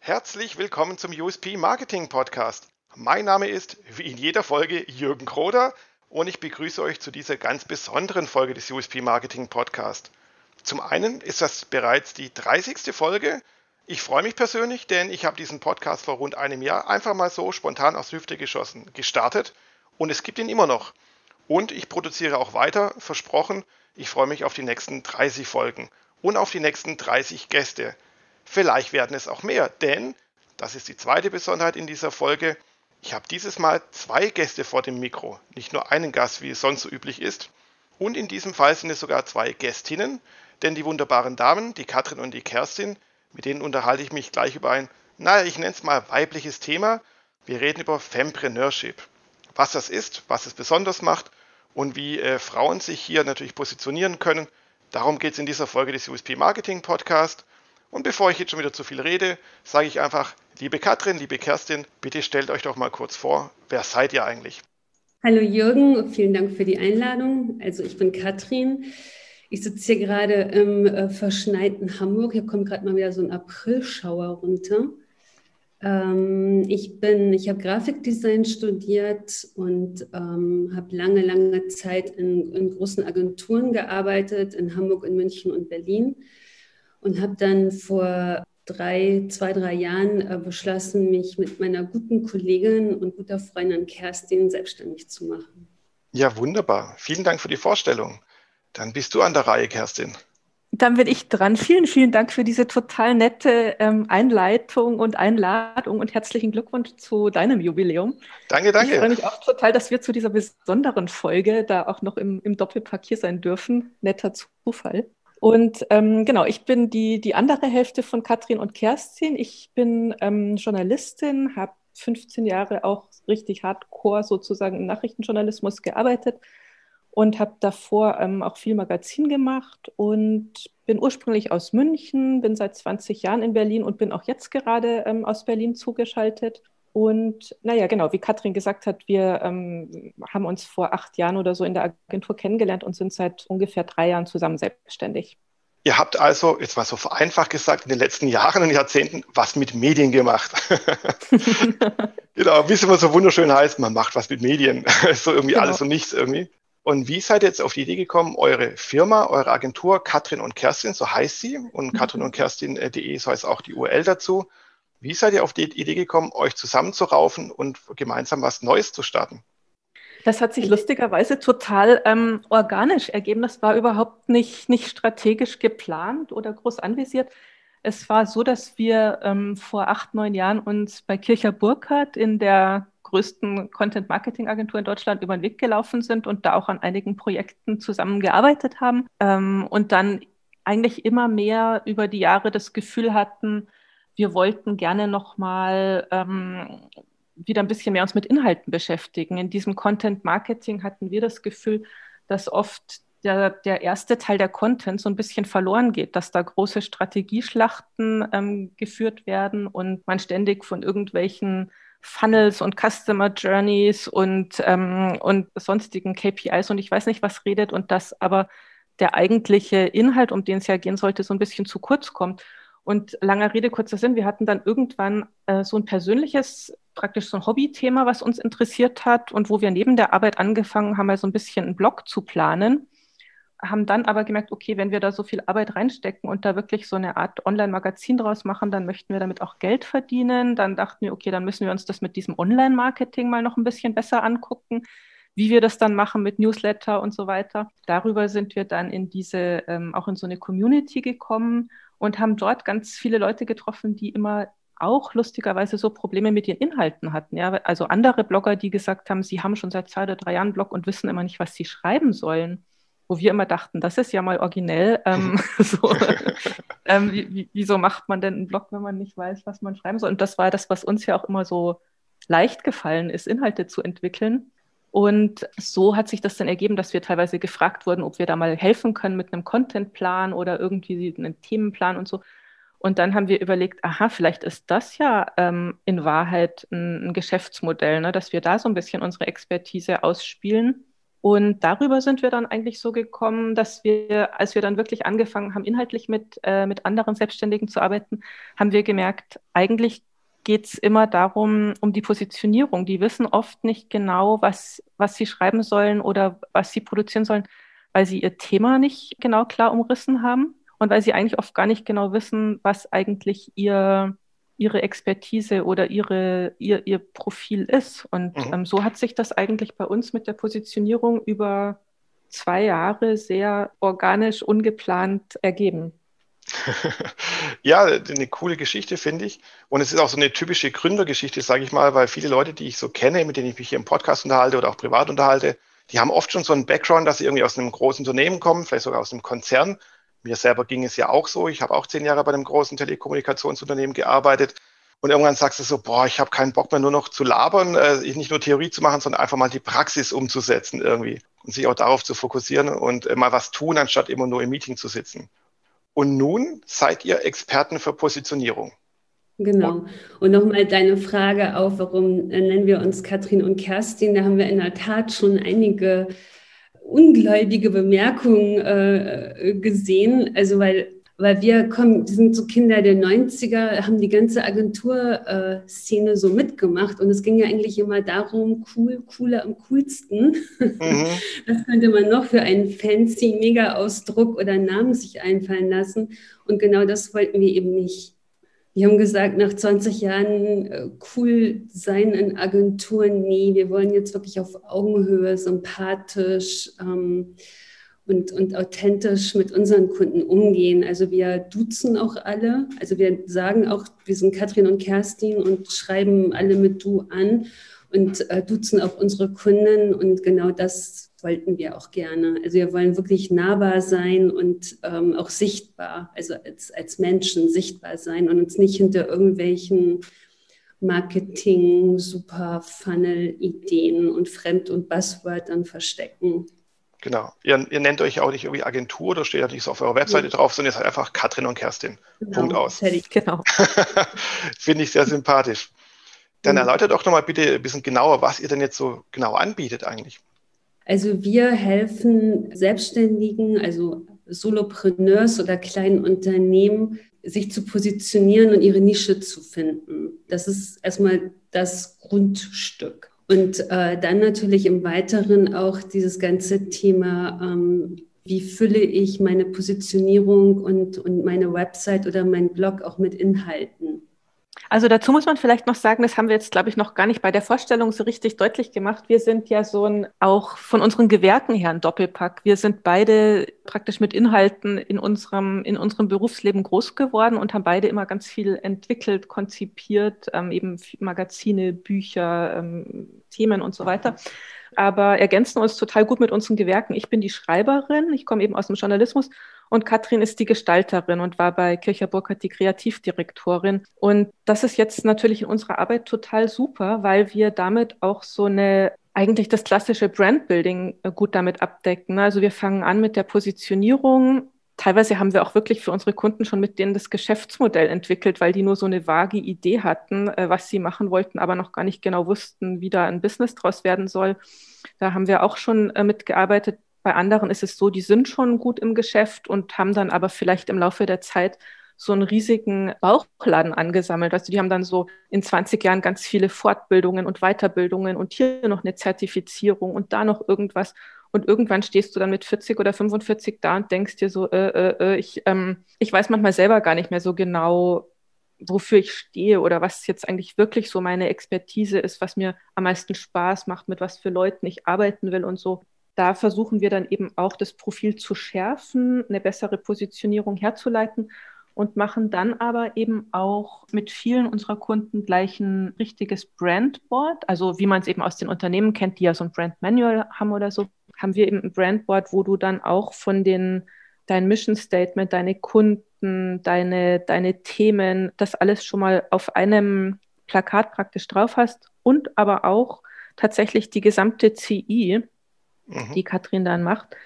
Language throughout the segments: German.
Herzlich willkommen zum USP Marketing Podcast. Mein Name ist, wie in jeder Folge, Jürgen Kroder und ich begrüße euch zu dieser ganz besonderen Folge des USP Marketing Podcast. Zum einen ist das bereits die 30. Folge. Ich freue mich persönlich, denn ich habe diesen Podcast vor rund einem Jahr einfach mal so spontan aus Hüfte geschossen, gestartet und es gibt ihn immer noch. Und ich produziere auch weiter, versprochen. Ich freue mich auf die nächsten 30 Folgen und auf die nächsten 30 Gäste. Vielleicht werden es auch mehr, denn, das ist die zweite Besonderheit in dieser Folge, ich habe dieses Mal zwei Gäste vor dem Mikro, nicht nur einen Gast, wie es sonst so üblich ist. Und in diesem Fall sind es sogar zwei Gästinnen, denn die wunderbaren Damen, die Katrin und die Kerstin, mit denen unterhalte ich mich gleich über ein, naja, ich nenne es mal weibliches Thema. Wir reden über Fempreneurship. Was das ist, was es besonders macht und wie äh, Frauen sich hier natürlich positionieren können. Darum geht es in dieser Folge des USP Marketing Podcast. Und bevor ich jetzt schon wieder zu viel rede, sage ich einfach, liebe Katrin, liebe Kerstin, bitte stellt euch doch mal kurz vor, wer seid ihr eigentlich? Hallo Jürgen, vielen Dank für die Einladung. Also ich bin Katrin. Ich sitze hier gerade im äh, verschneiten Hamburg. Hier kommt gerade mal wieder so ein Aprilschauer runter. Ähm, ich bin, ich habe Grafikdesign studiert und ähm, habe lange, lange Zeit in, in großen Agenturen gearbeitet, in Hamburg, in München und Berlin und habe dann vor drei, zwei, drei Jahren äh, beschlossen, mich mit meiner guten Kollegin und guter Freundin Kerstin selbstständig zu machen. Ja, wunderbar. Vielen Dank für die Vorstellung. Dann bist du an der Reihe, Kerstin. Dann bin ich dran. Vielen, vielen Dank für diese total nette ähm, Einleitung und Einladung und herzlichen Glückwunsch zu deinem Jubiläum. Danke, danke. Ich freue mich auch total, dass wir zu dieser besonderen Folge da auch noch im, im Doppelpack hier sein dürfen. Netter Zufall. Und ähm, genau, ich bin die, die andere Hälfte von Katrin und Kerstin. Ich bin ähm, Journalistin, habe 15 Jahre auch richtig hardcore sozusagen im Nachrichtenjournalismus gearbeitet und habe davor ähm, auch viel Magazin gemacht und bin ursprünglich aus München, bin seit 20 Jahren in Berlin und bin auch jetzt gerade ähm, aus Berlin zugeschaltet und naja, genau, wie Katrin gesagt hat, wir ähm, haben uns vor acht Jahren oder so in der Agentur kennengelernt und sind seit ungefähr drei Jahren zusammen selbstständig. Ihr habt also, jetzt mal so vereinfacht gesagt, in den letzten Jahren und Jahrzehnten was mit Medien gemacht. genau, wie es immer so wunderschön heißt, man macht was mit Medien. so irgendwie genau. alles und nichts irgendwie. Und wie seid ihr jetzt auf die Idee gekommen, eure Firma, eure Agentur, Katrin und Kerstin, so heißt sie, und mhm. Katrin und Kerstin.de, so heißt auch die URL dazu, wie seid ihr auf die Idee gekommen, euch zusammenzuraufen und gemeinsam was Neues zu starten? Das hat sich lustigerweise total ähm, organisch ergeben. Das war überhaupt nicht, nicht strategisch geplant oder groß anvisiert. Es war so, dass wir ähm, vor acht, neun Jahren uns bei Kircher Burkhardt in der größten Content-Marketing-Agentur in Deutschland über den Weg gelaufen sind und da auch an einigen Projekten zusammengearbeitet haben ähm, und dann eigentlich immer mehr über die Jahre das Gefühl hatten, wir wollten gerne nochmal ähm, wieder ein bisschen mehr uns mit Inhalten beschäftigen. In diesem Content Marketing hatten wir das Gefühl, dass oft der, der erste Teil der Content so ein bisschen verloren geht, dass da große Strategieschlachten ähm, geführt werden und man ständig von irgendwelchen Funnels und Customer Journeys und, ähm, und sonstigen KPIs und ich weiß nicht was redet und dass aber der eigentliche Inhalt, um den es ja gehen sollte, so ein bisschen zu kurz kommt. Und langer Rede, kurzer Sinn, wir hatten dann irgendwann äh, so ein persönliches, praktisch so ein Hobbythema, was uns interessiert hat und wo wir neben der Arbeit angefangen haben, mal so ein bisschen einen Blog zu planen, haben dann aber gemerkt, okay, wenn wir da so viel Arbeit reinstecken und da wirklich so eine Art Online-Magazin draus machen, dann möchten wir damit auch Geld verdienen. Dann dachten wir, okay, dann müssen wir uns das mit diesem Online-Marketing mal noch ein bisschen besser angucken wie wir das dann machen mit Newsletter und so weiter. Darüber sind wir dann in diese, ähm, auch in so eine Community gekommen und haben dort ganz viele Leute getroffen, die immer auch lustigerweise so Probleme mit ihren Inhalten hatten. Ja? Also andere Blogger, die gesagt haben, sie haben schon seit zwei oder drei Jahren einen Blog und wissen immer nicht, was sie schreiben sollen. Wo wir immer dachten, das ist ja mal originell. Ähm, so, ähm, wie, wieso macht man denn einen Blog, wenn man nicht weiß, was man schreiben soll? Und das war das, was uns ja auch immer so leicht gefallen ist, Inhalte zu entwickeln. Und so hat sich das dann ergeben, dass wir teilweise gefragt wurden, ob wir da mal helfen können mit einem Contentplan oder irgendwie einem Themenplan und so. Und dann haben wir überlegt, aha, vielleicht ist das ja ähm, in Wahrheit ein, ein Geschäftsmodell, ne, dass wir da so ein bisschen unsere Expertise ausspielen. Und darüber sind wir dann eigentlich so gekommen, dass wir, als wir dann wirklich angefangen haben, inhaltlich mit, äh, mit anderen Selbstständigen zu arbeiten, haben wir gemerkt, eigentlich geht es immer darum, um die Positionierung. Die wissen oft nicht genau, was, was sie schreiben sollen oder was sie produzieren sollen, weil sie ihr Thema nicht genau klar umrissen haben und weil sie eigentlich oft gar nicht genau wissen, was eigentlich ihr, ihre Expertise oder ihre, ihr, ihr Profil ist. Und mhm. ähm, so hat sich das eigentlich bei uns mit der Positionierung über zwei Jahre sehr organisch, ungeplant ergeben. ja, eine coole Geschichte, finde ich. Und es ist auch so eine typische Gründergeschichte, sage ich mal, weil viele Leute, die ich so kenne, mit denen ich mich hier im Podcast unterhalte oder auch privat unterhalte, die haben oft schon so einen Background, dass sie irgendwie aus einem großen Unternehmen kommen, vielleicht sogar aus einem Konzern. Mir selber ging es ja auch so. Ich habe auch zehn Jahre bei einem großen Telekommunikationsunternehmen gearbeitet. Und irgendwann sagst du so, boah, ich habe keinen Bock mehr nur noch zu labern, äh, nicht nur Theorie zu machen, sondern einfach mal die Praxis umzusetzen irgendwie und sich auch darauf zu fokussieren und äh, mal was tun, anstatt immer nur im Meeting zu sitzen. Und nun seid ihr Experten für Positionierung. Genau. Und nochmal deine Frage auf, warum äh, nennen wir uns Katrin und Kerstin? Da haben wir in der Tat schon einige ungläubige Bemerkungen äh, gesehen. Also weil weil wir kommen, wir sind so Kinder der 90er, haben die ganze Agenturszene äh, so mitgemacht und es ging ja eigentlich immer darum, cool, cooler am coolsten. Mhm. Das könnte man noch für einen fancy Mega-Ausdruck oder Namen sich einfallen lassen und genau das wollten wir eben nicht. Wir haben gesagt, nach 20 Jahren äh, cool sein in Agenturen, nee, wir wollen jetzt wirklich auf Augenhöhe, sympathisch, ähm, und, und authentisch mit unseren Kunden umgehen. Also wir duzen auch alle. Also wir sagen auch, wir sind Katrin und Kerstin und schreiben alle mit Du an und äh, duzen auch unsere Kunden. Und genau das wollten wir auch gerne. Also wir wollen wirklich nahbar sein und ähm, auch sichtbar, also als, als Menschen sichtbar sein und uns nicht hinter irgendwelchen Marketing, Super Funnel-Ideen und Fremd- und Buzzwörtern verstecken. Genau. Ihr, ihr, nennt euch auch nicht irgendwie Agentur oder steht ja nicht so auf eurer Webseite ja. drauf, sondern ihr seid einfach Katrin und Kerstin. Genau. Punkt aus. Genau. Finde ich sehr sympathisch. Dann mhm. erläutert doch nochmal bitte ein bisschen genauer, was ihr denn jetzt so genau anbietet eigentlich. Also wir helfen Selbstständigen, also Solopreneurs oder kleinen Unternehmen, sich zu positionieren und ihre Nische zu finden. Das ist erstmal das Grundstück. Und äh, dann natürlich im Weiteren auch dieses ganze Thema, ähm, wie fülle ich meine Positionierung und, und meine Website oder mein Blog auch mit Inhalten. Also dazu muss man vielleicht noch sagen, das haben wir jetzt, glaube ich, noch gar nicht bei der Vorstellung so richtig deutlich gemacht. Wir sind ja so ein, auch von unseren Gewerken her ein Doppelpack. Wir sind beide praktisch mit Inhalten in unserem, in unserem Berufsleben groß geworden und haben beide immer ganz viel entwickelt, konzipiert, ähm, eben Magazine, Bücher, ähm, Themen und so weiter aber ergänzen uns total gut mit unseren Gewerken. Ich bin die Schreiberin, ich komme eben aus dem Journalismus und Katrin ist die Gestalterin und war bei Kircher Burkhardt die Kreativdirektorin. Und das ist jetzt natürlich in unserer Arbeit total super, weil wir damit auch so eine eigentlich das klassische Brandbuilding äh, gut damit abdecken. Also wir fangen an mit der Positionierung. Teilweise haben wir auch wirklich für unsere Kunden schon mit denen das Geschäftsmodell entwickelt, weil die nur so eine vage Idee hatten, äh, was sie machen wollten, aber noch gar nicht genau wussten, wie da ein Business draus werden soll. Da haben wir auch schon äh, mitgearbeitet. Bei anderen ist es so, die sind schon gut im Geschäft und haben dann aber vielleicht im Laufe der Zeit so einen riesigen Bauchladen angesammelt. Also die haben dann so in 20 Jahren ganz viele Fortbildungen und Weiterbildungen und hier noch eine Zertifizierung und da noch irgendwas. Und irgendwann stehst du dann mit 40 oder 45 da und denkst dir so, äh, äh, äh, ich, ähm, ich weiß manchmal selber gar nicht mehr so genau, wofür ich stehe oder was jetzt eigentlich wirklich so meine Expertise ist, was mir am meisten Spaß macht, mit was für Leuten ich arbeiten will und so da versuchen wir dann eben auch das Profil zu schärfen, eine bessere Positionierung herzuleiten und machen dann aber eben auch mit vielen unserer Kunden gleich ein richtiges Brandboard. Also wie man es eben aus den Unternehmen kennt, die ja so ein Brand Manual haben oder so, haben wir eben ein Brandboard, wo du dann auch von den dein Mission Statement, deine Kunden, deine, deine Themen, das alles schon mal auf einem Plakat praktisch drauf hast und aber auch tatsächlich die gesamte CI, mhm. die Katrin dann macht,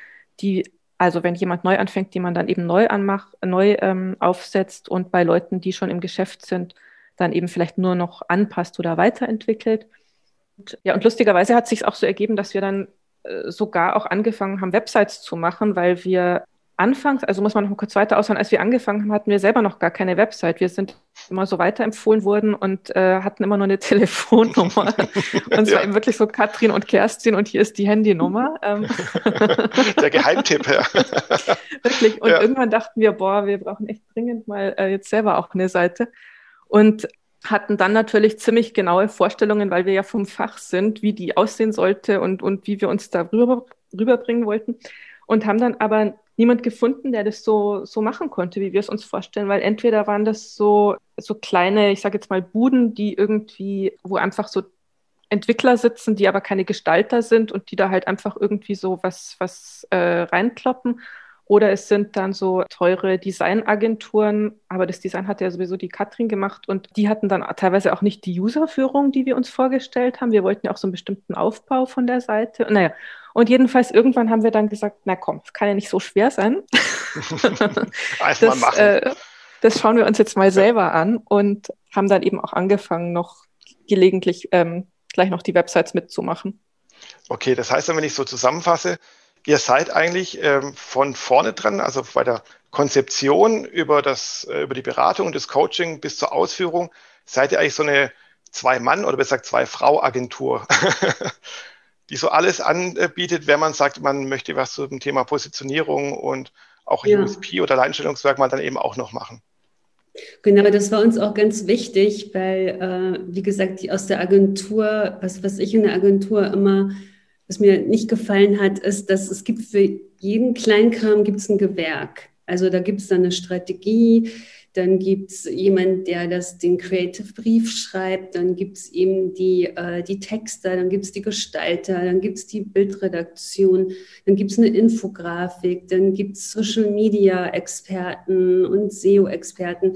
die Also wenn jemand neu anfängt, die man dann eben neu anmacht, neu ähm, aufsetzt und bei Leuten, die schon im Geschäft sind, dann eben vielleicht nur noch anpasst oder weiterentwickelt. Und, ja, und lustigerweise hat sich auch so ergeben, dass wir dann äh, sogar auch angefangen haben, Websites zu machen, weil wir anfangs, also muss man noch mal kurz weiter ausholen, als wir angefangen haben, hatten wir selber noch gar keine Website. Wir sind immer so weiterempfohlen worden und äh, hatten immer nur eine Telefonnummer. und es ja. war eben wirklich so Katrin und Kerstin und hier ist die Handynummer. Ähm. Der Geheimtipp, ja. wirklich. Und ja. irgendwann dachten wir, boah, wir brauchen echt dringend mal äh, jetzt selber auch eine Seite. Und hatten dann natürlich ziemlich genaue Vorstellungen, weil wir ja vom Fach sind, wie die aussehen sollte und, und wie wir uns da rüber, rüberbringen wollten. Und haben dann aber niemand gefunden, der das so, so machen konnte, wie wir es uns vorstellen, weil entweder waren das so, so kleine, ich sage jetzt mal Buden, die irgendwie, wo einfach so Entwickler sitzen, die aber keine Gestalter sind und die da halt einfach irgendwie so was, was äh, reinkloppen. Oder es sind dann so teure Designagenturen, aber das Design hat ja sowieso die Katrin gemacht und die hatten dann teilweise auch nicht die Userführung, die wir uns vorgestellt haben. Wir wollten ja auch so einen bestimmten Aufbau von der Seite. Naja, und jedenfalls irgendwann haben wir dann gesagt, na komm, es kann ja nicht so schwer sein. das. Äh, das schauen wir uns jetzt mal selber an und haben dann eben auch angefangen, noch gelegentlich ähm, gleich noch die Websites mitzumachen. Okay, das heißt, wenn ich so zusammenfasse, ihr seid eigentlich ähm, von vorne dran, also bei der Konzeption über, das, äh, über die Beratung und das Coaching bis zur Ausführung, seid ihr eigentlich so eine Zwei-Mann- oder besser gesagt Zwei-Frau-Agentur. die so alles anbietet, wenn man sagt, man möchte was zum Thema Positionierung und auch ja. USP oder Alleinstellungsmerkmal dann eben auch noch machen. Genau, das war uns auch ganz wichtig, weil, äh, wie gesagt, die aus der Agentur, was, was ich in der Agentur immer, was mir nicht gefallen hat, ist, dass es gibt für jeden Kleinkram gibt es ein Gewerk. Also da gibt es dann eine Strategie, dann gibt es jemand, der das, den Creative Brief schreibt, dann gibt es eben die, äh, die Texter, dann gibt es die Gestalter, dann gibt es die Bildredaktion, dann gibt es eine Infografik, dann gibt es Social Media Experten und SEO-Experten.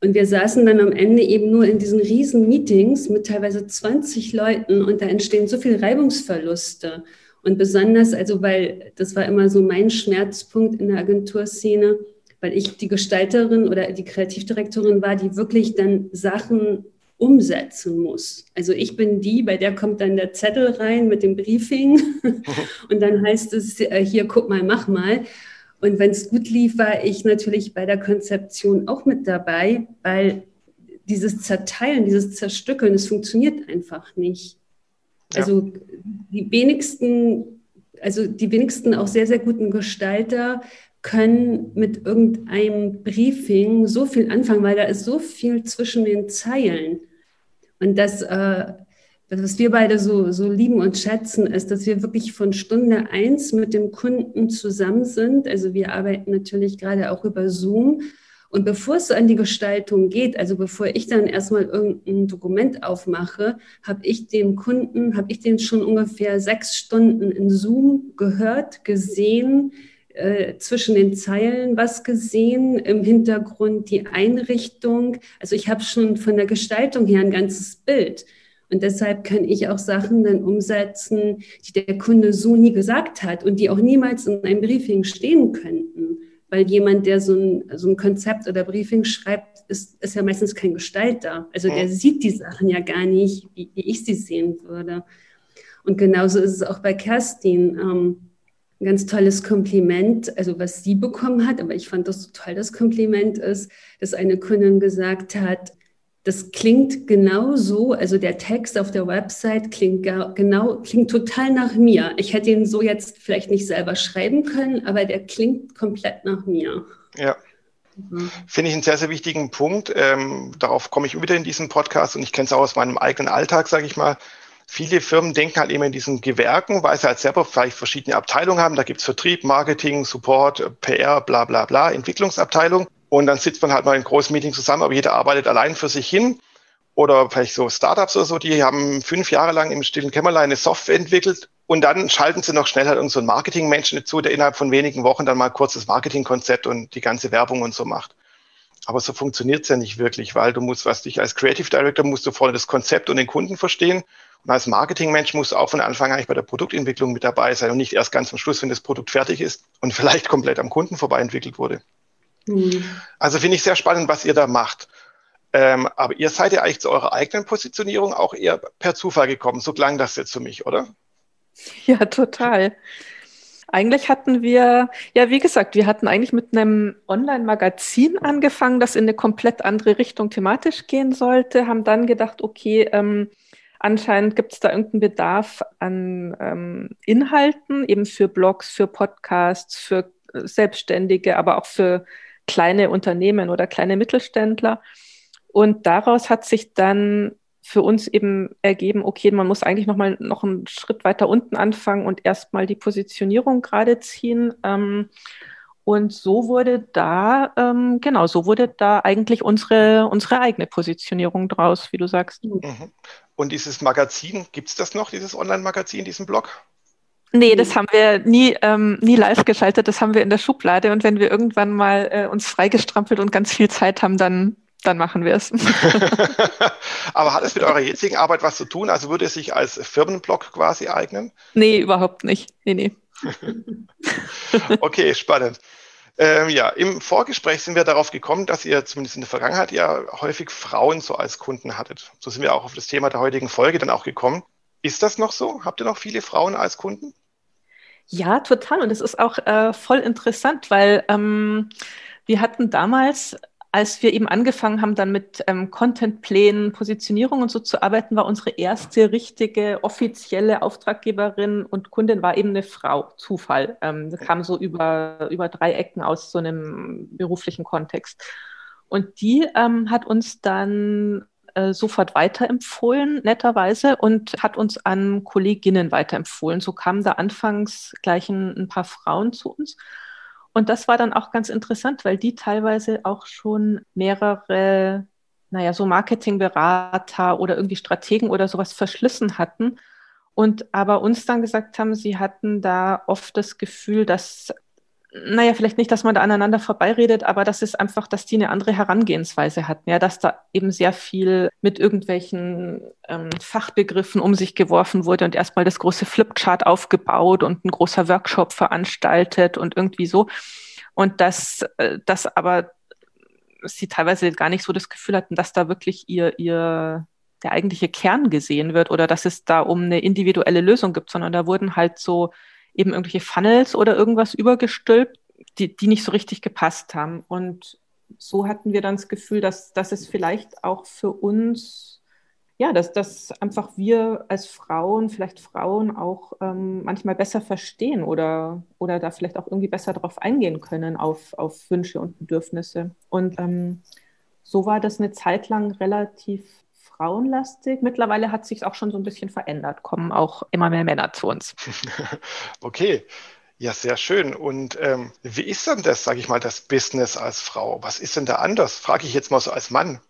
Und wir saßen dann am Ende eben nur in diesen riesen Meetings mit teilweise 20 Leuten und da entstehen so viele Reibungsverluste. Und besonders, also weil das war immer so mein Schmerzpunkt in der Agenturszene, weil ich die Gestalterin oder die Kreativdirektorin war, die wirklich dann Sachen umsetzen muss. Also ich bin die, bei der kommt dann der Zettel rein mit dem Briefing und dann heißt es, äh, hier, guck mal, mach mal. Und wenn es gut lief, war ich natürlich bei der Konzeption auch mit dabei, weil dieses Zerteilen, dieses Zerstückeln, das funktioniert einfach nicht. Ja. Also die wenigsten, also die wenigsten auch sehr, sehr guten Gestalter können mit irgendeinem Briefing so viel anfangen, weil da ist so viel zwischen den Zeilen. Und das, äh, was wir beide so, so lieben und schätzen, ist, dass wir wirklich von Stunde eins mit dem Kunden zusammen sind. Also wir arbeiten natürlich gerade auch über Zoom. Und bevor es so an die Gestaltung geht, also bevor ich dann erstmal irgendein Dokument aufmache, habe ich dem Kunden, habe ich den schon ungefähr sechs Stunden in Zoom gehört, gesehen, äh, zwischen den Zeilen was gesehen, im Hintergrund die Einrichtung. Also ich habe schon von der Gestaltung her ein ganzes Bild. Und deshalb kann ich auch Sachen dann umsetzen, die der Kunde so nie gesagt hat und die auch niemals in einem Briefing stehen könnten. Weil jemand, der so ein, so ein Konzept oder Briefing schreibt, ist, ist ja meistens kein Gestalter. Also der sieht die Sachen ja gar nicht, wie, wie ich sie sehen würde. Und genauso ist es auch bei Kerstin. Ähm, ein ganz tolles Kompliment, also was sie bekommen hat, aber ich fand das so toll, das Kompliment ist, dass eine Kundin gesagt hat, das klingt genau so, also der Text auf der Website klingt genau, klingt total nach mir. Ich hätte ihn so jetzt vielleicht nicht selber schreiben können, aber der klingt komplett nach mir. Ja. Mhm. Finde ich einen sehr, sehr wichtigen Punkt. Ähm, darauf komme ich wieder in diesem Podcast und ich kenne es auch aus meinem eigenen Alltag, sage ich mal viele Firmen denken halt immer in diesen Gewerken, weil sie halt selber vielleicht verschiedene Abteilungen haben. Da gibt's Vertrieb, Marketing, Support, PR, bla bla bla, Entwicklungsabteilung. Und dann sitzt man halt mal in großen Meetings zusammen, aber jeder arbeitet allein für sich hin. Oder vielleicht so Startups oder so, die haben fünf Jahre lang im stillen Kämmerlein eine Software entwickelt und dann schalten sie noch schnell halt einen Marketingmenschen dazu, der innerhalb von wenigen Wochen dann mal kurz das Marketingkonzept und die ganze Werbung und so macht. Aber so funktioniert's ja nicht wirklich, weil du musst, was dich als Creative Director musst du vorne das Konzept und den Kunden verstehen Und als Marketingmensch musst du auch von Anfang an eigentlich bei der Produktentwicklung mit dabei sein und nicht erst ganz am Schluss, wenn das Produkt fertig ist und vielleicht komplett am Kunden vorbei entwickelt wurde. Mhm. Also finde ich sehr spannend, was ihr da macht. Ähm, aber ihr seid ja eigentlich zu eurer eigenen Positionierung auch eher per Zufall gekommen. So klang das jetzt für mich, oder? Ja, total. Eigentlich hatten wir, ja, wie gesagt, wir hatten eigentlich mit einem Online-Magazin angefangen, das in eine komplett andere Richtung thematisch gehen sollte, haben dann gedacht, okay, ähm, anscheinend gibt es da irgendeinen Bedarf an ähm, Inhalten, eben für Blogs, für Podcasts, für Selbstständige, aber auch für kleine Unternehmen oder kleine Mittelständler. Und daraus hat sich dann für uns eben ergeben, okay, man muss eigentlich noch mal noch einen Schritt weiter unten anfangen und erstmal die Positionierung gerade ziehen. Ähm, und so wurde da, ähm, genau, so wurde da eigentlich unsere, unsere eigene Positionierung draus, wie du sagst. Mhm. Und dieses Magazin, gibt es das noch, dieses Online-Magazin, diesen Blog? Nee, das haben wir nie, ähm, nie live geschaltet, das haben wir in der Schublade. Und wenn wir irgendwann mal äh, uns freigestrampelt und ganz viel Zeit haben, dann dann machen wir es. Aber hat es mit eurer jetzigen Arbeit was zu tun? Also würde es sich als Firmenblog quasi eignen? Nee, überhaupt nicht. Nee, nee. okay, spannend. Ähm, ja, im Vorgespräch sind wir darauf gekommen, dass ihr zumindest in der Vergangenheit ja häufig Frauen so als Kunden hattet. So sind wir auch auf das Thema der heutigen Folge dann auch gekommen. Ist das noch so? Habt ihr noch viele Frauen als Kunden? Ja, total. Und es ist auch äh, voll interessant, weil ähm, wir hatten damals als wir eben angefangen haben, dann mit ähm, Contentplänen, Positionierung und so zu arbeiten, war unsere erste richtige offizielle Auftraggeberin und Kundin war eben eine Frau, Zufall. Ähm, das kam so über, über drei Ecken aus so einem beruflichen Kontext. Und die ähm, hat uns dann äh, sofort weiterempfohlen, netterweise, und hat uns an Kolleginnen weiterempfohlen. So kamen da anfangs gleich ein, ein paar Frauen zu uns. Und das war dann auch ganz interessant, weil die teilweise auch schon mehrere, naja, so Marketingberater oder irgendwie Strategen oder sowas verschlissen hatten und aber uns dann gesagt haben, sie hatten da oft das Gefühl, dass naja, vielleicht nicht, dass man da aneinander vorbeiredet, aber das ist einfach, dass die eine andere Herangehensweise hatten, ja, dass da eben sehr viel mit irgendwelchen ähm, Fachbegriffen um sich geworfen wurde und erstmal das große Flipchart aufgebaut und ein großer Workshop veranstaltet und irgendwie so. Und dass äh, das aber sie teilweise gar nicht so das Gefühl hatten, dass da wirklich ihr, ihr der eigentliche Kern gesehen wird oder dass es da um eine individuelle Lösung gibt, sondern da wurden halt so eben irgendwelche Funnels oder irgendwas übergestülpt, die, die nicht so richtig gepasst haben. Und so hatten wir dann das Gefühl, dass, dass es vielleicht auch für uns, ja, dass, dass einfach wir als Frauen, vielleicht Frauen auch ähm, manchmal besser verstehen oder, oder da vielleicht auch irgendwie besser darauf eingehen können, auf, auf Wünsche und Bedürfnisse. Und ähm, so war das eine Zeit lang relativ frauenlastig. Mittlerweile hat sich auch schon so ein bisschen verändert, kommen auch immer mehr Männer zu uns. okay. Ja, sehr schön. Und ähm, wie ist denn das, sage ich mal, das Business als Frau? Was ist denn da anders? Frage ich jetzt mal so als Mann.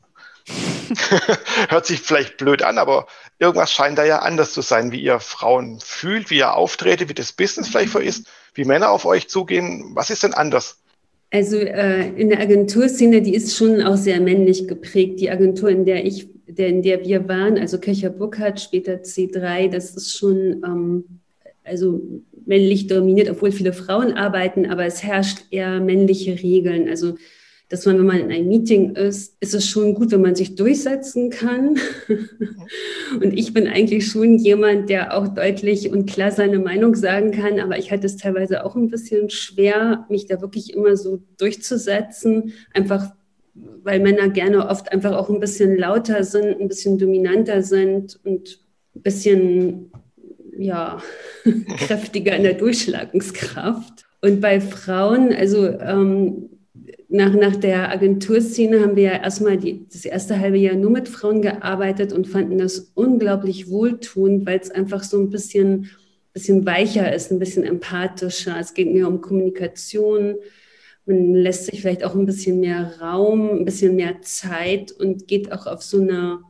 Hört sich vielleicht blöd an, aber irgendwas scheint da ja anders zu sein, wie ihr Frauen fühlt, wie ihr auftretet, wie das Business vielleicht vor ist, wie Männer auf euch zugehen. Was ist denn anders? Also äh, in der Agenturszene, die ist schon auch sehr männlich geprägt. Die Agentur, in der ich, der, in der wir waren, also Köcher Burkhardt, später C3, das ist schon ähm, also männlich dominiert, obwohl viele Frauen arbeiten, aber es herrscht eher männliche Regeln. Also dass man, wenn man in einem Meeting ist, ist es schon gut, wenn man sich durchsetzen kann. und ich bin eigentlich schon jemand, der auch deutlich und klar seine Meinung sagen kann, aber ich hatte es teilweise auch ein bisschen schwer, mich da wirklich immer so durchzusetzen, einfach weil Männer gerne oft einfach auch ein bisschen lauter sind, ein bisschen dominanter sind und ein bisschen ja, kräftiger in der Durchschlagungskraft. Und bei Frauen, also ähm, nach, nach der Agenturszene haben wir ja erstmal die, das erste halbe Jahr nur mit Frauen gearbeitet und fanden das unglaublich wohltuend, weil es einfach so ein bisschen, bisschen weicher ist, ein bisschen empathischer. Es geht mehr um Kommunikation. Man lässt sich vielleicht auch ein bisschen mehr Raum, ein bisschen mehr Zeit und geht auch auf so einer,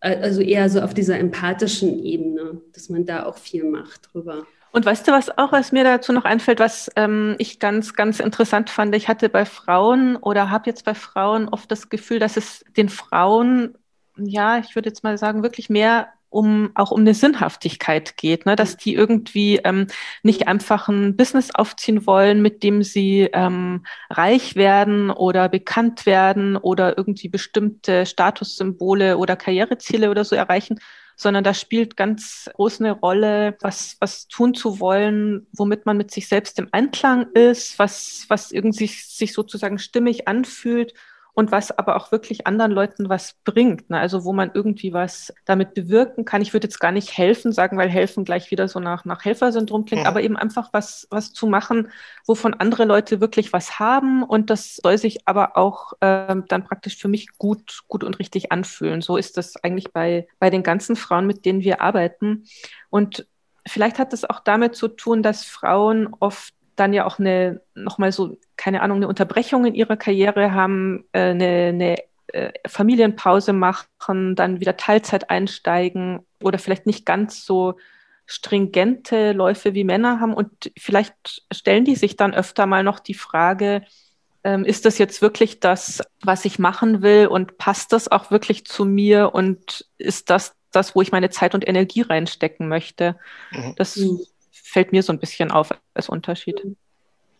also eher so auf dieser empathischen Ebene, dass man da auch viel macht drüber. Und weißt du, was auch, was mir dazu noch einfällt, was ähm, ich ganz, ganz interessant fand? Ich hatte bei Frauen oder habe jetzt bei Frauen oft das Gefühl, dass es den Frauen, ja, ich würde jetzt mal sagen, wirklich mehr um auch um eine Sinnhaftigkeit geht, ne? dass die irgendwie ähm, nicht einfach ein Business aufziehen wollen, mit dem sie ähm, reich werden oder bekannt werden oder irgendwie bestimmte Statussymbole oder Karriereziele oder so erreichen, sondern da spielt ganz groß eine Rolle, was, was tun zu wollen, womit man mit sich selbst im Einklang ist, was, was irgendwie sich sozusagen stimmig anfühlt und was aber auch wirklich anderen Leuten was bringt. Ne? Also wo man irgendwie was damit bewirken kann. Ich würde jetzt gar nicht helfen sagen, weil helfen gleich wieder so nach, nach Helfersyndrom klingt, mhm. aber eben einfach was, was zu machen, wovon andere Leute wirklich was haben und das soll sich aber auch äh, dann praktisch für mich gut, gut und richtig anfühlen. So ist das eigentlich bei, bei den ganzen Frauen, mit denen wir arbeiten. Und vielleicht hat es auch damit zu tun, dass Frauen oft dann ja auch eine, nochmal so, keine Ahnung, eine Unterbrechung in ihrer Karriere haben, äh, eine, eine äh, Familienpause machen, dann wieder Teilzeit einsteigen oder vielleicht nicht ganz so stringente Läufe wie Männer haben. Und vielleicht stellen die sich dann öfter mal noch die Frage, ähm, ist das jetzt wirklich das, was ich machen will und passt das auch wirklich zu mir und ist das das, wo ich meine Zeit und Energie reinstecken möchte? Mhm. Das mhm fällt mir so ein bisschen auf als Unterschied.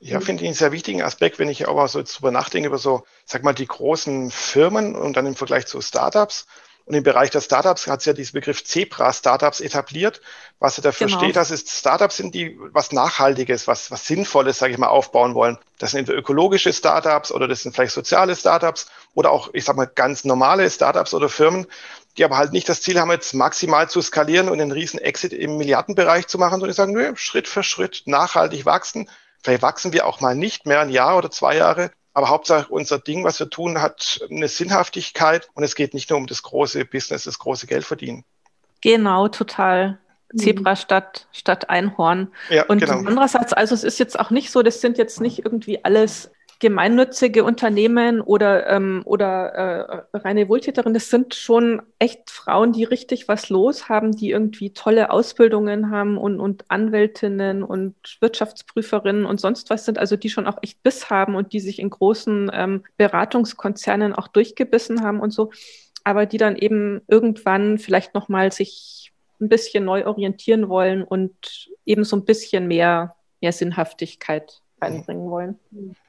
Ja, finde ich einen sehr wichtigen Aspekt, wenn ich aber so drüber nachdenke, über so, sag mal, die großen Firmen und dann im Vergleich zu Startups. Und im Bereich der Startups hat es ja diesen Begriff Zebra-Startups etabliert, was ja dafür genau. steht, dass es Startups sind, die was Nachhaltiges, was, was Sinnvolles, sage ich mal, aufbauen wollen. Das sind entweder ökologische Startups oder das sind vielleicht soziale Startups oder auch, ich sag mal, ganz normale Startups oder Firmen, die aber halt nicht das Ziel haben, jetzt maximal zu skalieren und einen riesen Exit im Milliardenbereich zu machen, sondern die sagen, nö, Schritt für Schritt nachhaltig wachsen. Vielleicht wachsen wir auch mal nicht mehr ein Jahr oder zwei Jahre, aber Hauptsache unser Ding, was wir tun, hat eine Sinnhaftigkeit und es geht nicht nur um das große Business, das große Geld verdienen. Genau, total. Zebra statt, statt Einhorn. Ja, und genau. andererseits, also es ist jetzt auch nicht so, das sind jetzt nicht irgendwie alles gemeinnützige Unternehmen oder, ähm, oder äh, reine Wohltäterinnen, das sind schon echt Frauen, die richtig was los haben, die irgendwie tolle Ausbildungen haben und, und Anwältinnen und Wirtschaftsprüferinnen und sonst was sind, also die schon auch echt Biss haben und die sich in großen ähm, Beratungskonzernen auch durchgebissen haben und so, aber die dann eben irgendwann vielleicht nochmal sich ein bisschen neu orientieren wollen und eben so ein bisschen mehr, mehr Sinnhaftigkeit reinbringen wollen.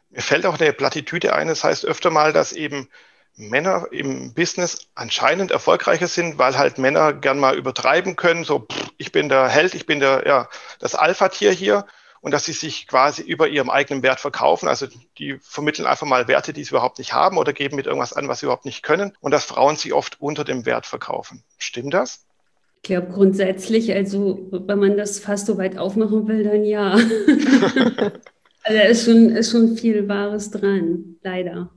Mir fällt auch eine Plattitüde ein, das heißt öfter mal, dass eben Männer im Business anscheinend erfolgreicher sind, weil halt Männer gern mal übertreiben können, so pff, ich bin der Held, ich bin der ja das Alpha-Tier hier und dass sie sich quasi über ihrem eigenen Wert verkaufen. Also die vermitteln einfach mal Werte, die sie überhaupt nicht haben oder geben mit irgendwas an, was sie überhaupt nicht können und dass Frauen sie oft unter dem Wert verkaufen. Stimmt das? Ich glaube grundsätzlich, also wenn man das fast so weit aufmachen will, dann ja. Also ist schon, ist schon viel Wahres dran, leider.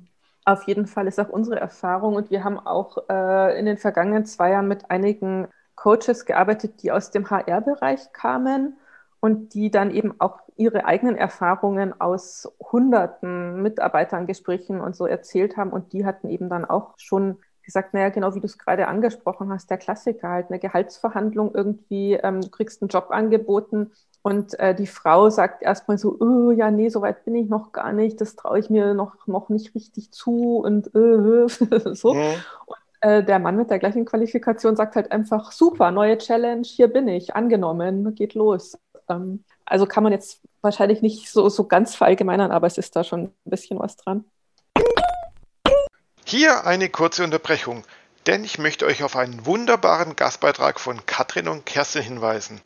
Auf jeden Fall ist auch unsere Erfahrung und wir haben auch äh, in den vergangenen zwei Jahren mit einigen Coaches gearbeitet, die aus dem HR-Bereich kamen und die dann eben auch ihre eigenen Erfahrungen aus hunderten Mitarbeitergesprächen und so erzählt haben und die hatten eben dann auch schon gesagt, naja, genau wie du es gerade angesprochen hast, der Klassiker halt, eine Gehaltsverhandlung irgendwie, ähm, du kriegst einen Job angeboten und äh, die Frau sagt erstmal so, oh, ja, nee, so weit bin ich noch gar nicht, das traue ich mir noch, noch nicht richtig zu und äh, so. Mhm. Und äh, der Mann mit der gleichen Qualifikation sagt halt einfach, super, neue Challenge, hier bin ich, angenommen, geht los. Ähm, also kann man jetzt wahrscheinlich nicht so, so ganz verallgemeinern, aber es ist da schon ein bisschen was dran. Hier eine kurze Unterbrechung, denn ich möchte euch auf einen wunderbaren Gastbeitrag von Katrin und Kerstin hinweisen.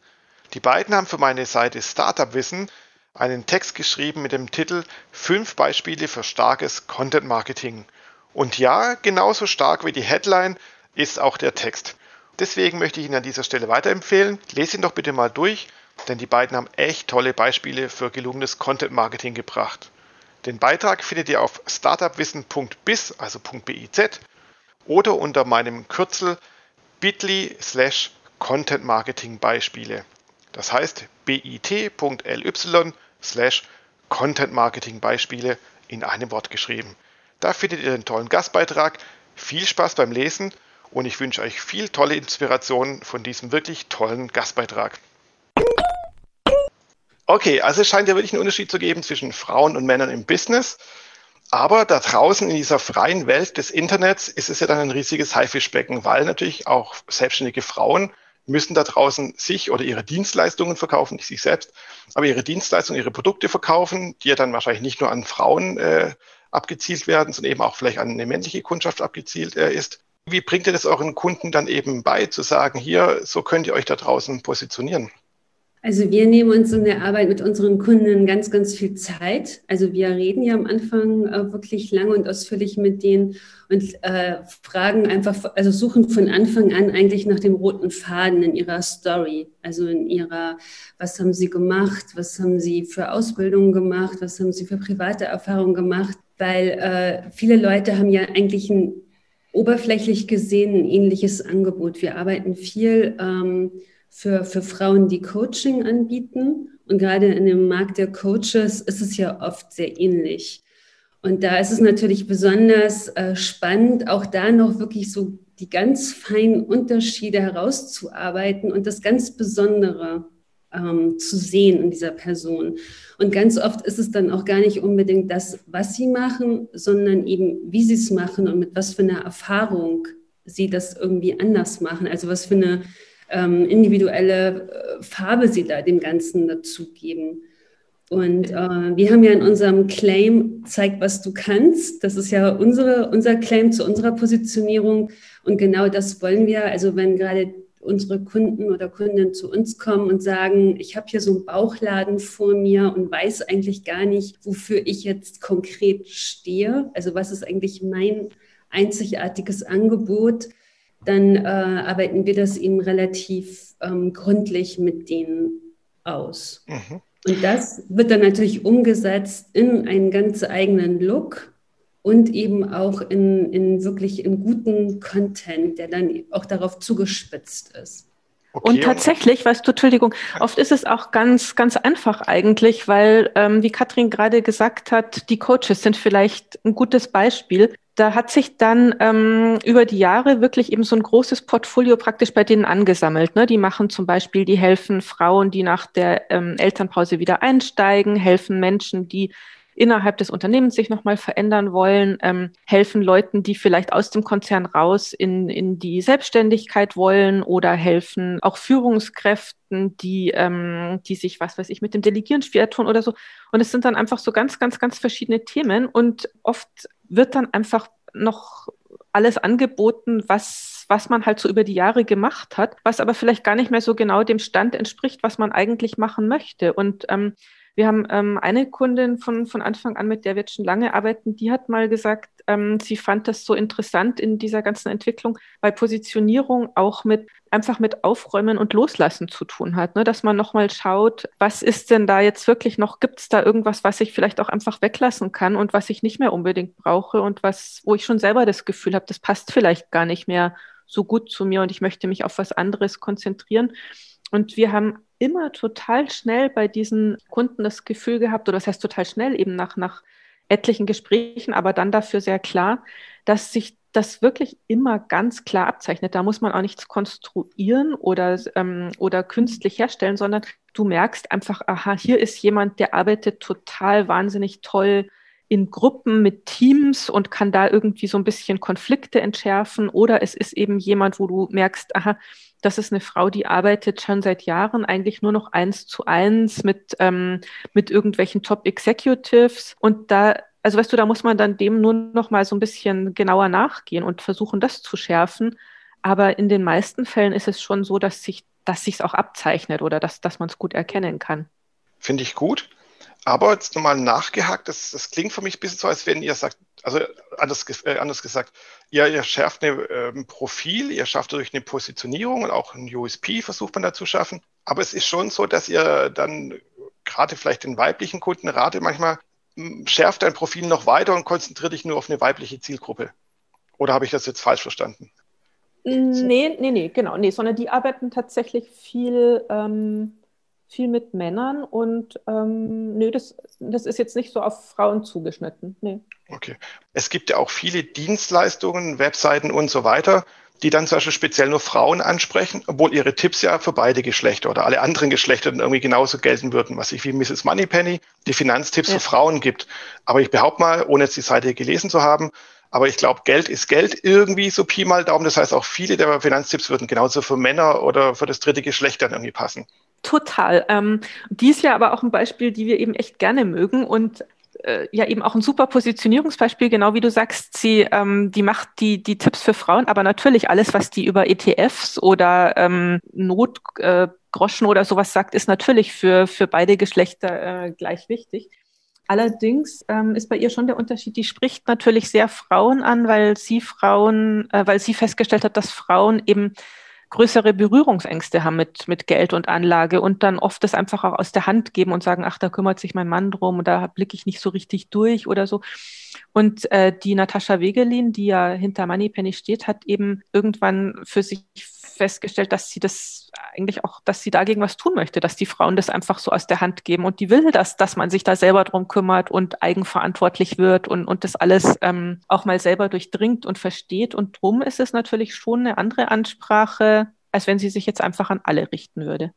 Die beiden haben für meine Seite Startup Wissen einen Text geschrieben mit dem Titel Fünf Beispiele für starkes Content Marketing. Und ja, genauso stark wie die Headline ist auch der Text. Deswegen möchte ich Ihnen an dieser Stelle weiterempfehlen. Lese ihn doch bitte mal durch, denn die beiden haben echt tolle Beispiele für gelungenes Content Marketing gebracht. Den Beitrag findet ihr auf startupwissen.biz, also .biz, oder unter meinem Kürzel bit.ly slash Content Marketing Beispiele. Das heißt bit.ly slash Content Marketing Beispiele in einem Wort geschrieben. Da findet ihr den tollen Gastbeitrag. Viel Spaß beim Lesen und ich wünsche euch viel tolle Inspiration von diesem wirklich tollen Gastbeitrag. Okay, also es scheint ja wirklich einen Unterschied zu geben zwischen Frauen und Männern im Business. Aber da draußen in dieser freien Welt des Internets ist es ja dann ein riesiges Haifischbecken, weil natürlich auch selbstständige Frauen müssen da draußen sich oder ihre Dienstleistungen verkaufen, nicht sich selbst, aber ihre Dienstleistungen, ihre Produkte verkaufen, die ja dann wahrscheinlich nicht nur an Frauen äh, abgezielt werden, sondern eben auch vielleicht an eine männliche Kundschaft abgezielt äh, ist. Wie bringt ihr das euren Kunden dann eben bei, zu sagen, hier, so könnt ihr euch da draußen positionieren? Also wir nehmen uns in der Arbeit mit unseren Kunden ganz, ganz viel Zeit. Also wir reden ja am Anfang äh, wirklich lange und ausführlich mit denen und äh, fragen einfach, also suchen von Anfang an eigentlich nach dem roten Faden in ihrer Story. Also in ihrer, was haben sie gemacht, was haben sie für Ausbildungen gemacht, was haben sie für private Erfahrungen gemacht. Weil äh, viele Leute haben ja eigentlich ein oberflächlich gesehen ein ähnliches Angebot. Wir arbeiten viel. Ähm, für, für Frauen, die Coaching anbieten. Und gerade in dem Markt der Coaches ist es ja oft sehr ähnlich. Und da ist es natürlich besonders äh, spannend, auch da noch wirklich so die ganz feinen Unterschiede herauszuarbeiten und das ganz Besondere ähm, zu sehen in dieser Person. Und ganz oft ist es dann auch gar nicht unbedingt das, was sie machen, sondern eben, wie sie es machen und mit was für einer Erfahrung sie das irgendwie anders machen. Also was für eine ähm, individuelle äh, Farbe sie da dem Ganzen dazugeben. Und äh, wir haben ja in unserem Claim zeigt, was du kannst. Das ist ja unsere, unser Claim zu unserer Positionierung. Und genau das wollen wir. Also wenn gerade unsere Kunden oder Kundinnen zu uns kommen und sagen, ich habe hier so einen Bauchladen vor mir und weiß eigentlich gar nicht, wofür ich jetzt konkret stehe. Also was ist eigentlich mein einzigartiges Angebot? Dann äh, arbeiten wir das eben relativ ähm, gründlich mit denen aus. Mhm. Und das wird dann natürlich umgesetzt in einen ganz eigenen Look und eben auch in, in wirklich in guten Content, der dann auch darauf zugespitzt ist. Okay, und tatsächlich, weißt du, Entschuldigung, oft ist es auch ganz, ganz einfach eigentlich, weil, ähm, wie Katrin gerade gesagt hat, die Coaches sind vielleicht ein gutes Beispiel da hat sich dann ähm, über die Jahre wirklich eben so ein großes Portfolio praktisch bei denen angesammelt. Ne? Die machen zum Beispiel, die helfen Frauen, die nach der ähm, Elternpause wieder einsteigen, helfen Menschen, die innerhalb des Unternehmens sich nochmal verändern wollen, ähm, helfen Leuten, die vielleicht aus dem Konzern raus in, in die Selbstständigkeit wollen oder helfen auch Führungskräften, die, ähm, die sich, was weiß ich, mit dem Delegieren schwer tun oder so. Und es sind dann einfach so ganz, ganz, ganz verschiedene Themen und oft wird dann einfach noch alles angeboten, was, was man halt so über die Jahre gemacht hat, was aber vielleicht gar nicht mehr so genau dem Stand entspricht, was man eigentlich machen möchte. Und ähm, wir haben ähm, eine Kundin von, von Anfang an, mit der wir jetzt schon lange arbeiten, die hat mal gesagt, ähm, sie fand das so interessant in dieser ganzen Entwicklung, weil Positionierung auch mit einfach mit Aufräumen und Loslassen zu tun hat, ne? dass man nochmal schaut, was ist denn da jetzt wirklich noch, gibt es da irgendwas, was ich vielleicht auch einfach weglassen kann und was ich nicht mehr unbedingt brauche und was, wo ich schon selber das Gefühl habe, das passt vielleicht gar nicht mehr so gut zu mir und ich möchte mich auf was anderes konzentrieren. Und wir haben immer total schnell bei diesen Kunden das Gefühl gehabt, oder das heißt total schnell, eben nach, nach etlichen Gesprächen, aber dann dafür sehr klar, dass sich das wirklich immer ganz klar abzeichnet. Da muss man auch nichts konstruieren oder, ähm, oder künstlich herstellen, sondern du merkst einfach, aha, hier ist jemand, der arbeitet total wahnsinnig toll in Gruppen mit Teams und kann da irgendwie so ein bisschen Konflikte entschärfen. Oder es ist eben jemand, wo du merkst, aha, das ist eine Frau, die arbeitet schon seit Jahren eigentlich nur noch eins zu eins mit, ähm, mit irgendwelchen Top-Executives. Und da, also weißt du, da muss man dann dem nur noch mal so ein bisschen genauer nachgehen und versuchen, das zu schärfen. Aber in den meisten Fällen ist es schon so, dass sich dass sich auch abzeichnet oder dass, dass man es gut erkennen kann. Finde ich gut. Aber jetzt nochmal nachgehakt, das, das klingt für mich ein bisschen so, als wenn ihr sagt, also anders, äh, anders gesagt, ihr, ihr schärft ein äh, Profil, ihr schafft dadurch eine Positionierung und auch ein USP versucht man da zu schaffen. Aber es ist schon so, dass ihr dann gerade vielleicht den weiblichen Kunden rate manchmal, schärft dein Profil noch weiter und konzentriert dich nur auf eine weibliche Zielgruppe. Oder habe ich das jetzt falsch verstanden? Nee, nee, nee, genau. Nee, sondern die arbeiten tatsächlich viel ähm, viel mit Männern und ähm, nö, das, das ist jetzt nicht so auf Frauen zugeschnitten. Nee. Okay. Es gibt ja auch viele Dienstleistungen, Webseiten und so weiter, die dann zum Beispiel speziell nur Frauen ansprechen, obwohl ihre Tipps ja für beide Geschlechter oder alle anderen Geschlechter dann irgendwie genauso gelten würden, was ich wie Mrs. Moneypenny die Finanztipps ja. für Frauen gibt. Aber ich behaupte mal, ohne jetzt die Seite gelesen zu haben, Aber ich glaube, Geld ist Geld irgendwie so Pi mal Daumen. Das heißt, auch viele der Finanztipps würden genauso für Männer oder für das dritte Geschlecht dann irgendwie passen. Total. Ähm, dies ja aber auch ein Beispiel, die wir eben echt gerne mögen und äh, ja eben auch ein super Positionierungsbeispiel, genau wie du sagst, sie, ähm, die macht die, die Tipps für Frauen, aber natürlich alles, was die über ETFs oder ähm, Notgroschen äh, oder sowas sagt, ist natürlich für, für beide Geschlechter äh, gleich wichtig. Allerdings ähm, ist bei ihr schon der Unterschied, die spricht natürlich sehr Frauen an, weil sie Frauen, äh, weil sie festgestellt hat, dass Frauen eben größere Berührungsängste haben mit, mit Geld und Anlage und dann oft das einfach auch aus der Hand geben und sagen, ach, da kümmert sich mein Mann drum und da blicke ich nicht so richtig durch oder so. Und äh, die Natascha Wegelin, die ja hinter Moneypenny steht, hat eben irgendwann für sich festgestellt, dass sie das eigentlich auch, dass sie dagegen was tun möchte, dass die Frauen das einfach so aus der Hand geben. Und die will das, dass man sich da selber drum kümmert und eigenverantwortlich wird und, und das alles ähm, auch mal selber durchdringt und versteht. Und drum ist es natürlich schon eine andere Ansprache, als wenn sie sich jetzt einfach an alle richten würde.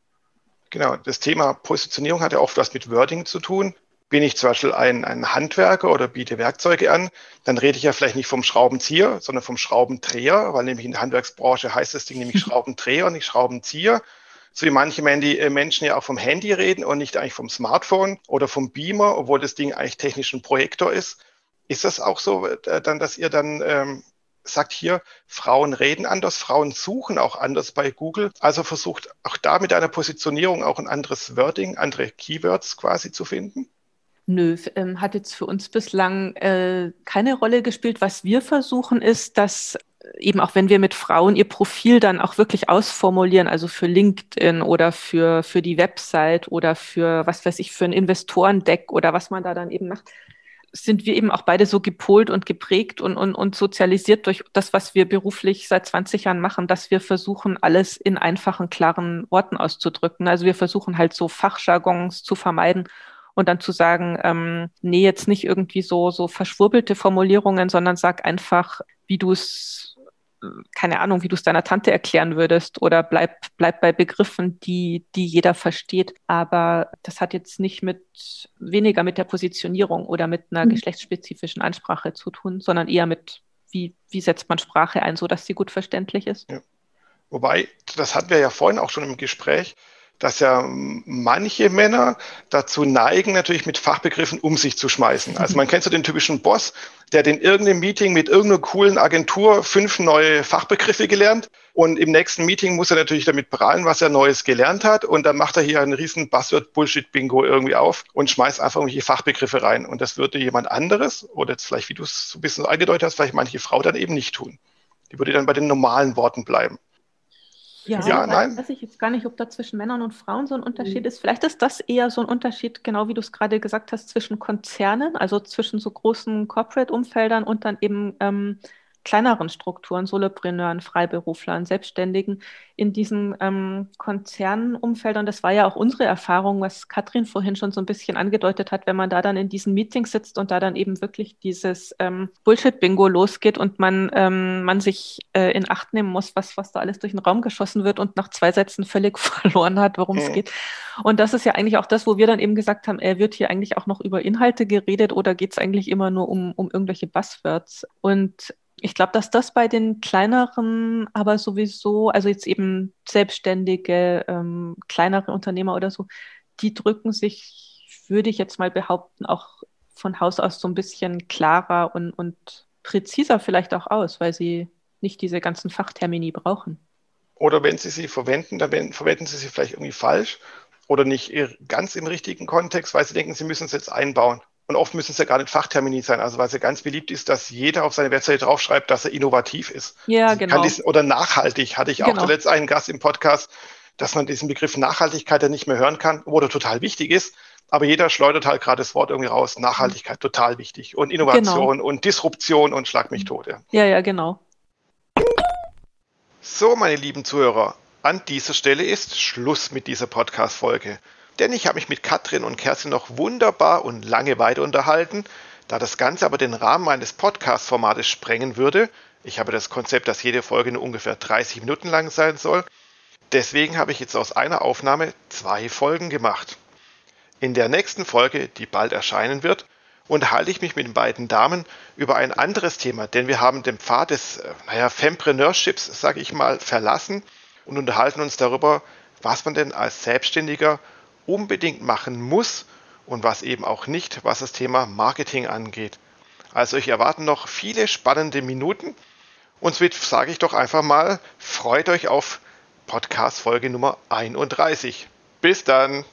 Genau, das Thema Positionierung hat ja oft was mit Wording zu tun bin ich zum Beispiel ein, ein Handwerker oder biete Werkzeuge an, dann rede ich ja vielleicht nicht vom Schraubenzieher, sondern vom Schraubendreher, weil nämlich in der Handwerksbranche heißt das Ding nämlich Schraubendreher und nicht Schraubenzieher. So wie manche äh, Menschen ja auch vom Handy reden und nicht eigentlich vom Smartphone oder vom Beamer, obwohl das Ding eigentlich technisch ein Projektor ist. Ist das auch so, äh, dann, dass ihr dann ähm, sagt hier, Frauen reden anders, Frauen suchen auch anders bei Google. Also versucht auch da mit einer Positionierung auch ein anderes Wording, andere Keywords quasi zu finden? Nö, ähm, hat jetzt für uns bislang äh, keine Rolle gespielt. Was wir versuchen ist, dass eben auch wenn wir mit Frauen ihr Profil dann auch wirklich ausformulieren, also für LinkedIn oder für, für die Website oder für, was weiß ich, für ein Investorendeck oder was man da dann eben macht, sind wir eben auch beide so gepolt und geprägt und, und, und sozialisiert durch das, was wir beruflich seit 20 Jahren machen, dass wir versuchen, alles in einfachen, klaren Worten auszudrücken. Also wir versuchen halt so Fachjargons zu vermeiden und dann zu sagen, ähm, nee, jetzt nicht irgendwie so, so verschwurbelte Formulierungen, sondern sag einfach, wie du es, keine Ahnung, wie du es deiner Tante erklären würdest oder bleib, bleib bei Begriffen, die, die jeder versteht. Aber das hat jetzt nicht mit, weniger mit der Positionierung oder mit einer mhm. geschlechtsspezifischen Ansprache zu tun, sondern eher mit, wie, wie setzt man Sprache ein, so dass sie gut verständlich ist. Ja. Wobei, das hatten wir ja vorhin auch schon im Gespräch, dass ja manche Männer dazu neigen, natürlich mit Fachbegriffen um sich zu schmeißen. Also man kennt so den typischen Boss, der in irgendeinem Meeting mit irgendeiner coolen Agentur fünf neue Fachbegriffe gelernt und im nächsten Meeting muss er natürlich damit prahlen, was er Neues gelernt hat und dann macht er hier einen riesen Buzzword-Bullshit-Bingo irgendwie auf und schmeißt einfach irgendwelche Fachbegriffe rein und das würde jemand anderes oder jetzt vielleicht, wie du es so ein bisschen angedeutet hast, vielleicht manche Frau dann eben nicht tun. Die würde dann bei den normalen Worten bleiben. Ja, ja nein. Weiß ich jetzt gar nicht, ob da zwischen Männern und Frauen so ein Unterschied mhm. ist. Vielleicht ist das eher so ein Unterschied, genau wie du es gerade gesagt hast, zwischen Konzernen, also zwischen so großen Corporate-Umfeldern und dann eben ähm, kleineren Strukturen, Solopreneuren, Freiberuflern, Selbstständigen in diesen ähm, Konzernumfeldern. Das war ja auch unsere Erfahrung, was Katrin vorhin schon so ein bisschen angedeutet hat, wenn man da dann in diesen Meetings sitzt und da dann eben wirklich dieses ähm, Bullshit-Bingo losgeht und man, ähm, man sich äh, in Acht nehmen muss, was, was da alles durch den Raum geschossen wird und nach zwei Sätzen völlig verloren hat, worum es mhm. geht. Und das ist ja eigentlich auch das, wo wir dann eben gesagt haben, er wird hier eigentlich auch noch über Inhalte geredet oder geht es eigentlich immer nur um, um irgendwelche Buzzwords? Und ich glaube, dass das bei den kleineren, aber sowieso, also jetzt eben selbstständige, ähm, kleinere Unternehmer oder so, die drücken sich, würde ich jetzt mal behaupten, auch von Haus aus so ein bisschen klarer und, und präziser vielleicht auch aus, weil sie nicht diese ganzen Fachtermini brauchen. Oder wenn sie sie verwenden, dann verwenden sie sie vielleicht irgendwie falsch oder nicht ganz im richtigen Kontext, weil sie denken, sie müssen es jetzt einbauen. Und oft müssen es ja gar nicht Fachtermini sein, also weil es ja ganz beliebt ist, dass jeder auf seine Webseite draufschreibt, dass er innovativ ist. Ja, genau. Diesen, oder nachhaltig, hatte ich auch genau. zuletzt einen Gast im Podcast, dass man diesen Begriff Nachhaltigkeit ja nicht mehr hören kann, wo der total wichtig ist. Aber jeder schleudert halt gerade das Wort irgendwie raus. Nachhaltigkeit, total wichtig. Und Innovation genau. und Disruption und Schlag mich tot. Ja. ja, ja, genau. So, meine lieben Zuhörer, an dieser Stelle ist Schluss mit dieser Podcast-Folge denn ich habe mich mit Katrin und Kerstin noch wunderbar und lange weiter unterhalten. Da das Ganze aber den Rahmen meines Podcast-Formates sprengen würde, ich habe das Konzept, dass jede Folge nur ungefähr 30 Minuten lang sein soll, deswegen habe ich jetzt aus einer Aufnahme zwei Folgen gemacht. In der nächsten Folge, die bald erscheinen wird, unterhalte ich mich mit den beiden Damen über ein anderes Thema, denn wir haben den Pfad des, äh, naja, Fempreneurship, sage ich mal, verlassen und unterhalten uns darüber, was man denn als Selbstständiger unbedingt machen muss und was eben auch nicht, was das Thema Marketing angeht. Also ich erwarten noch viele spannende Minuten und somit sage ich doch einfach mal, freut euch auf Podcast Folge Nummer 31. Bis dann!